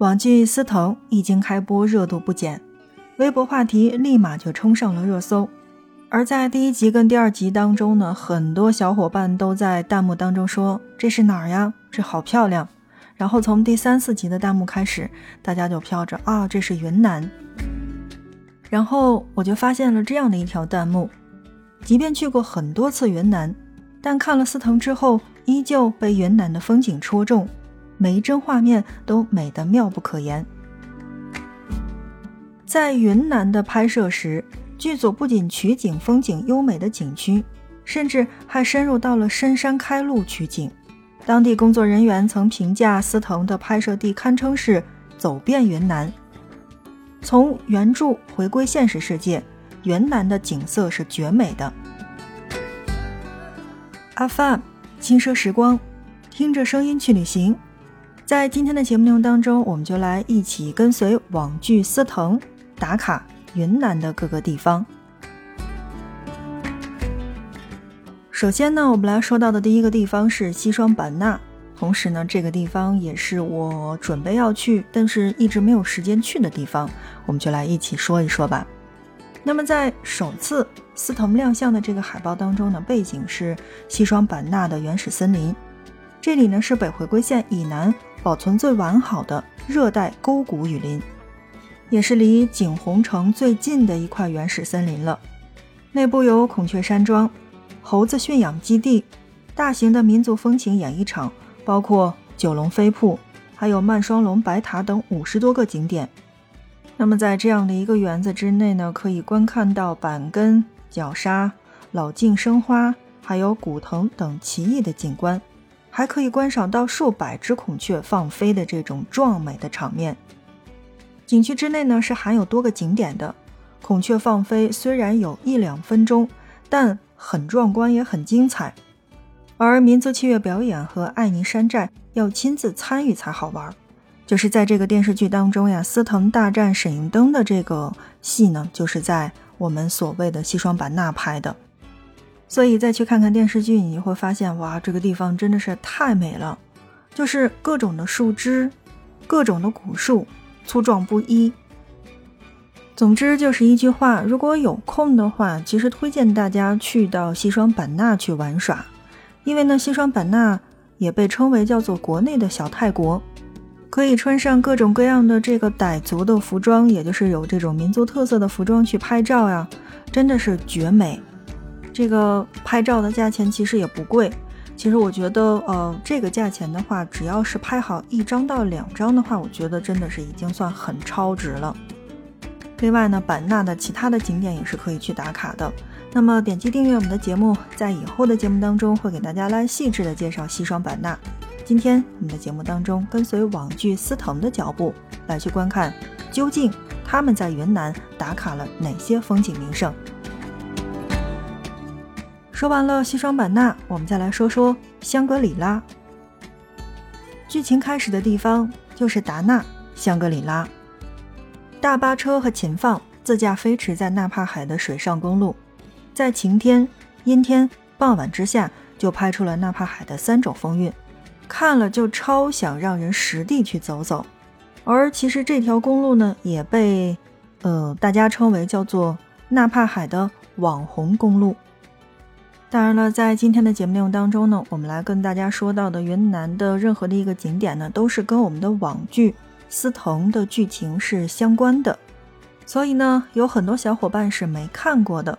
网剧《司藤》一经开播，热度不减，微博话题立马就冲上了热搜。而在第一集跟第二集当中呢，很多小伙伴都在弹幕当中说：“这是哪儿呀？这好漂亮。”然后从第三四集的弹幕开始，大家就飘着啊，这是云南。然后我就发现了这样的一条弹幕：即便去过很多次云南，但看了《司藤》之后，依旧被云南的风景戳中。每一帧画面都美得妙不可言。在云南的拍摄时，剧组不仅取景风景优美的景区，甚至还深入到了深山开路取景。当地工作人员曾评价司藤的拍摄地堪称是走遍云南。从原著回归现实世界，云南的景色是绝美的。阿发，轻奢时光，听着声音去旅行。在今天的节目内容当中，我们就来一起跟随网剧司藤打卡云南的各个地方。首先呢，我们来说到的第一个地方是西双版纳，同时呢，这个地方也是我准备要去，但是一直没有时间去的地方。我们就来一起说一说吧。那么在首次司藤亮相的这个海报当中呢，背景是西双版纳的原始森林，这里呢是北回归线以南。保存最完好的热带沟谷雨林，也是离景洪城最近的一块原始森林了。内部有孔雀山庄、猴子驯养基地、大型的民族风情演艺场，包括九龙飞瀑，还有曼双龙白塔等五十多个景点。那么在这样的一个园子之内呢，可以观看到板根、角鲨、老茎生花，还有古藤等奇异的景观。还可以观赏到数百只孔雀放飞的这种壮美的场面。景区之内呢是含有多个景点的，孔雀放飞虽然有一两分钟，但很壮观也很精彩。而民族器乐表演和爱尼山寨要亲自参与才好玩。就是在这个电视剧当中呀，司藤大战沈应灯的这个戏呢，就是在我们所谓的西双版纳拍的。所以再去看看电视剧，你会发现，哇，这个地方真的是太美了，就是各种的树枝，各种的古树，粗壮不一。总之就是一句话，如果有空的话，其实推荐大家去到西双版纳去玩耍，因为呢，西双版纳也被称为叫做国内的小泰国，可以穿上各种各样的这个傣族的服装，也就是有这种民族特色的服装去拍照呀，真的是绝美。这个拍照的价钱其实也不贵，其实我觉得，呃，这个价钱的话，只要是拍好一张到两张的话，我觉得真的是已经算很超值了。另外呢，版纳的其他的景点也是可以去打卡的。那么点击订阅我们的节目，在以后的节目当中会给大家来细致的介绍西双版纳。今天我们的节目当中，跟随网剧司藤的脚步来去观看，究竟他们在云南打卡了哪些风景名胜。说完了西双版纳，我们再来说说香格里拉。剧情开始的地方就是达纳香格里拉。大巴车和秦放自驾飞驰在纳帕海的水上公路，在晴天、阴天、傍晚之下，就拍出了纳帕海的三种风韵，看了就超想让人实地去走走。而其实这条公路呢，也被呃大家称为叫做纳帕海的网红公路。当然了，在今天的节目内容当中呢，我们来跟大家说到的云南的任何的一个景点呢，都是跟我们的网剧《司藤》的剧情是相关的，所以呢，有很多小伙伴是没看过的。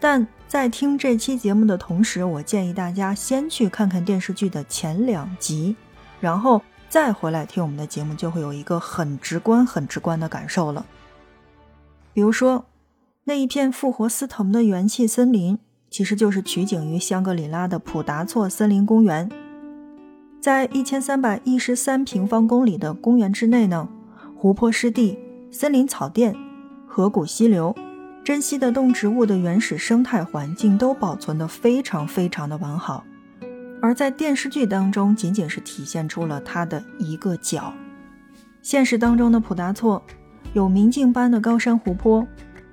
但在听这期节目的同时，我建议大家先去看看电视剧的前两集，然后再回来听我们的节目，就会有一个很直观、很直观的感受了。比如说，那一片复活司藤的元气森林。其实就是取景于香格里拉的普达措森林公园，在一千三百一十三平方公里的公园之内呢，湖泊湿地、森林草甸、河谷溪流、珍稀的动植物的原始生态环境都保存得非常非常的完好，而在电视剧当中，仅仅是体现出了它的一个角。现实当中的普达措有明镜般的高山湖泊，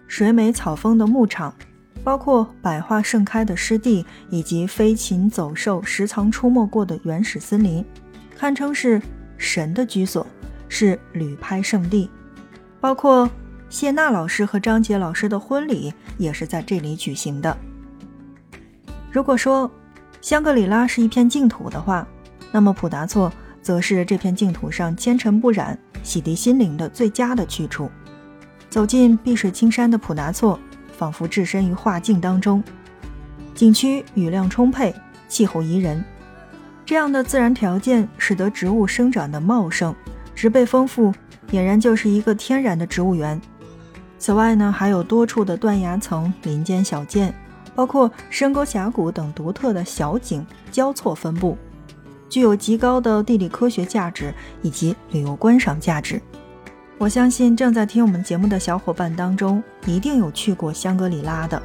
水美草丰的牧场。包括百花盛开的湿地，以及飞禽走兽时常出没过的原始森林，堪称是神的居所，是旅拍圣地，包括谢娜老师和张杰老师的婚礼也是在这里举行的。如果说香格里拉是一片净土的话，那么普达措则是这片净土上纤尘不染、洗涤心灵的最佳的去处。走进碧水青山的普达措，仿佛置身于画境当中。景区雨量充沛，气候宜人，这样的自然条件使得植物生长的茂盛，植被丰富，俨然就是一个天然的植物园。此外呢，还有多处的断崖层、林间小涧，包括深沟峡谷等独特的小景交错分布，具有极高的地理科学价值以及旅游观赏价值。我相信正在听我们节目的小伙伴当中，一定有去过香格里拉的。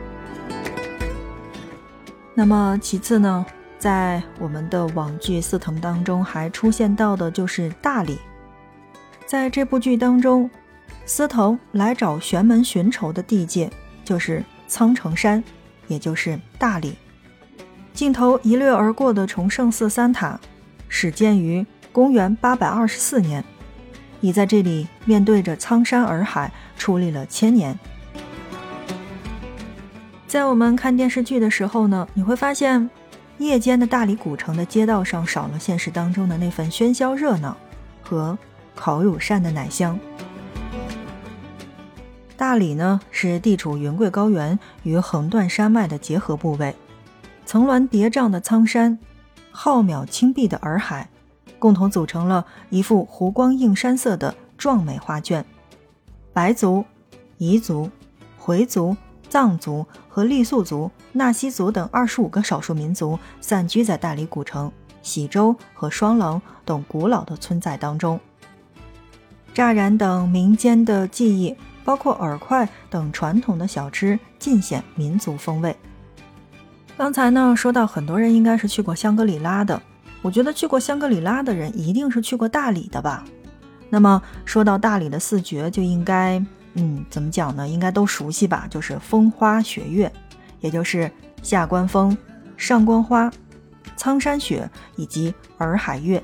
那么其次呢，在我们的网剧四腾当中还出现到的就是大理。在这部剧当中，司藤来找玄门寻仇的地界就是苍城山，也就是大理。镜头一掠而过的崇圣寺三塔，始建于公元八百二十四年。已在这里面对着苍山洱海矗立了千年。在我们看电视剧的时候呢，你会发现，夜间的大理古城的街道上少了现实当中的那份喧嚣热闹和烤乳扇的奶香。大理呢，是地处云贵高原与横断山脉的结合部位，层峦叠嶂的苍山，浩渺青碧的洱海。共同组成了一幅湖光映山色的壮美画卷。白族、彝族、回族、藏族和傈僳族、纳西族等二十五个少数民族散居在大理古城、喜洲和双廊等古老的村寨当中。乍然等民间的技艺，包括饵块等传统的小吃，尽显民族风味。刚才呢，说到很多人应该是去过香格里拉的。我觉得去过香格里拉的人一定是去过大理的吧？那么说到大理的四绝，就应该，嗯，怎么讲呢？应该都熟悉吧？就是风花雪月，也就是下关风、上关花、苍山雪以及洱海月。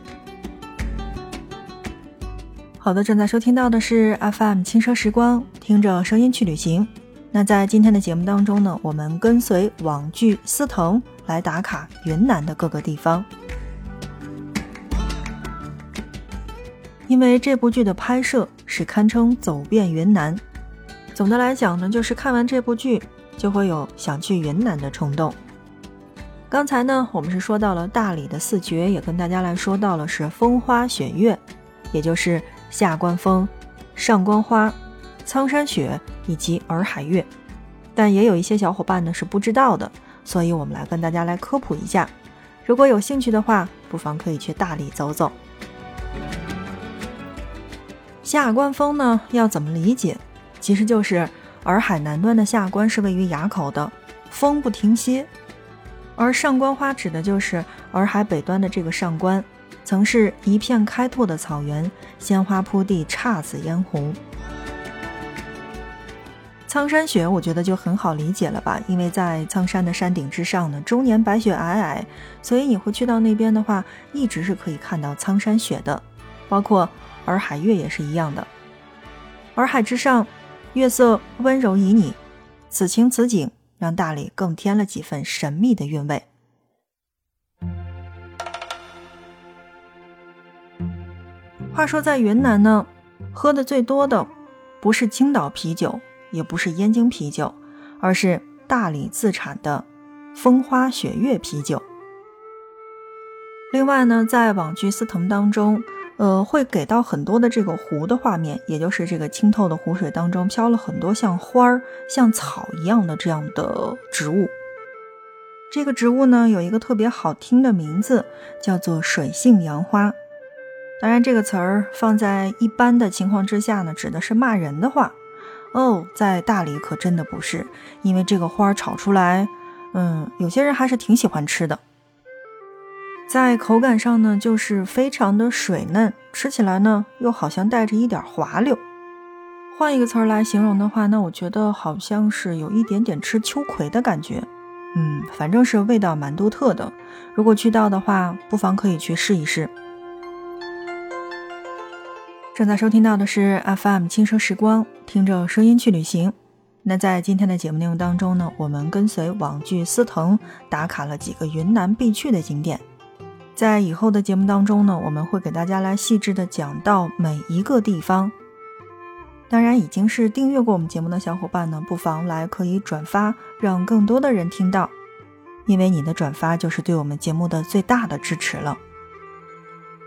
好的，正在收听到的是 FM 轻奢时光，听着声音去旅行。那在今天的节目当中呢，我们跟随网剧司藤来打卡云南的各个地方。因为这部剧的拍摄是堪称走遍云南，总的来讲呢，就是看完这部剧就会有想去云南的冲动。刚才呢，我们是说到了大理的四绝，也跟大家来说到了是风花雪月，也就是下关风、上关花、苍山雪以及洱海月。但也有一些小伙伴呢是不知道的，所以我们来跟大家来科普一下。如果有兴趣的话，不妨可以去大理走走。下关风呢，要怎么理解？其实就是洱海南端的下关是位于垭口的，风不停歇；而上关花指的就是洱海北端的这个上关，曾是一片开拓的草原，鲜花铺地，姹紫嫣红。苍山雪，我觉得就很好理解了吧？因为在苍山的山顶之上呢，终年白雪皑皑，所以你会去到那边的话，一直是可以看到苍山雪的，包括。洱海月也是一样的，洱海之上，月色温柔旖旎，此情此景让大理更添了几分神秘的韵味。话说在云南呢，喝的最多的不是青岛啤酒，也不是燕京啤酒，而是大理自产的风花雪月啤酒。另外呢，在网剧司藤当中。呃，会给到很多的这个湖的画面，也就是这个清透的湖水当中飘了很多像花儿、像草一样的这样的植物。这个植物呢，有一个特别好听的名字，叫做水性杨花。当然，这个词儿放在一般的情况之下呢，指的是骂人的话。哦，在大理可真的不是，因为这个花炒出来，嗯，有些人还是挺喜欢吃的。在口感上呢，就是非常的水嫩，吃起来呢又好像带着一点滑溜。换一个词儿来形容的话，那我觉得好像是有一点点吃秋葵的感觉。嗯，反正是味道蛮独特的。如果去到的话，不妨可以去试一试。正在收听到的是 FM 轻声时光，听着声音去旅行。那在今天的节目内容当中呢，我们跟随网剧司藤打卡了几个云南必去的景点。在以后的节目当中呢，我们会给大家来细致的讲到每一个地方。当然，已经是订阅过我们节目的小伙伴呢，不妨来可以转发，让更多的人听到，因为你的转发就是对我们节目的最大的支持了。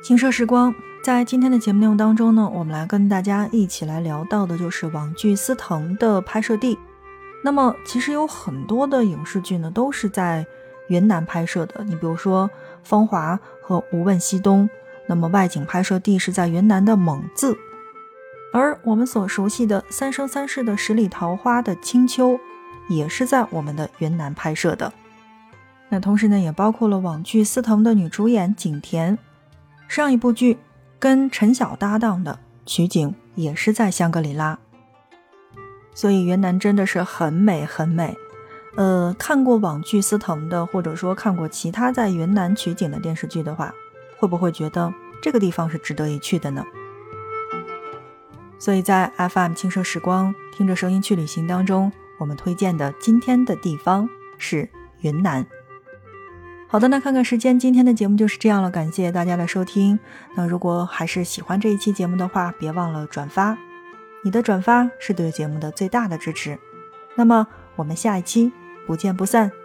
轻奢时光。在今天的节目内容当中呢，我们来跟大家一起来聊到的就是网剧《司藤》的拍摄地。那么，其实有很多的影视剧呢都是在云南拍摄的。你比如说《芳华》和《无问西东》，那么外景拍摄地是在云南的蒙自。而我们所熟悉的《三生三世》的十里桃花的青丘，也是在我们的云南拍摄的。那同时呢，也包括了网剧《司藤》的女主演景甜，上一部剧。跟陈晓搭档的取景也是在香格里拉，所以云南真的是很美很美。呃，看过网剧司藤的，或者说看过其他在云南取景的电视剧的话，会不会觉得这个地方是值得一去的呢？所以在 FM 轻奢时光，听着声音去旅行当中，我们推荐的今天的地方是云南。好的，那看看时间，今天的节目就是这样了，感谢大家的收听。那如果还是喜欢这一期节目的话，别忘了转发，你的转发是对节目的最大的支持。那么我们下一期不见不散。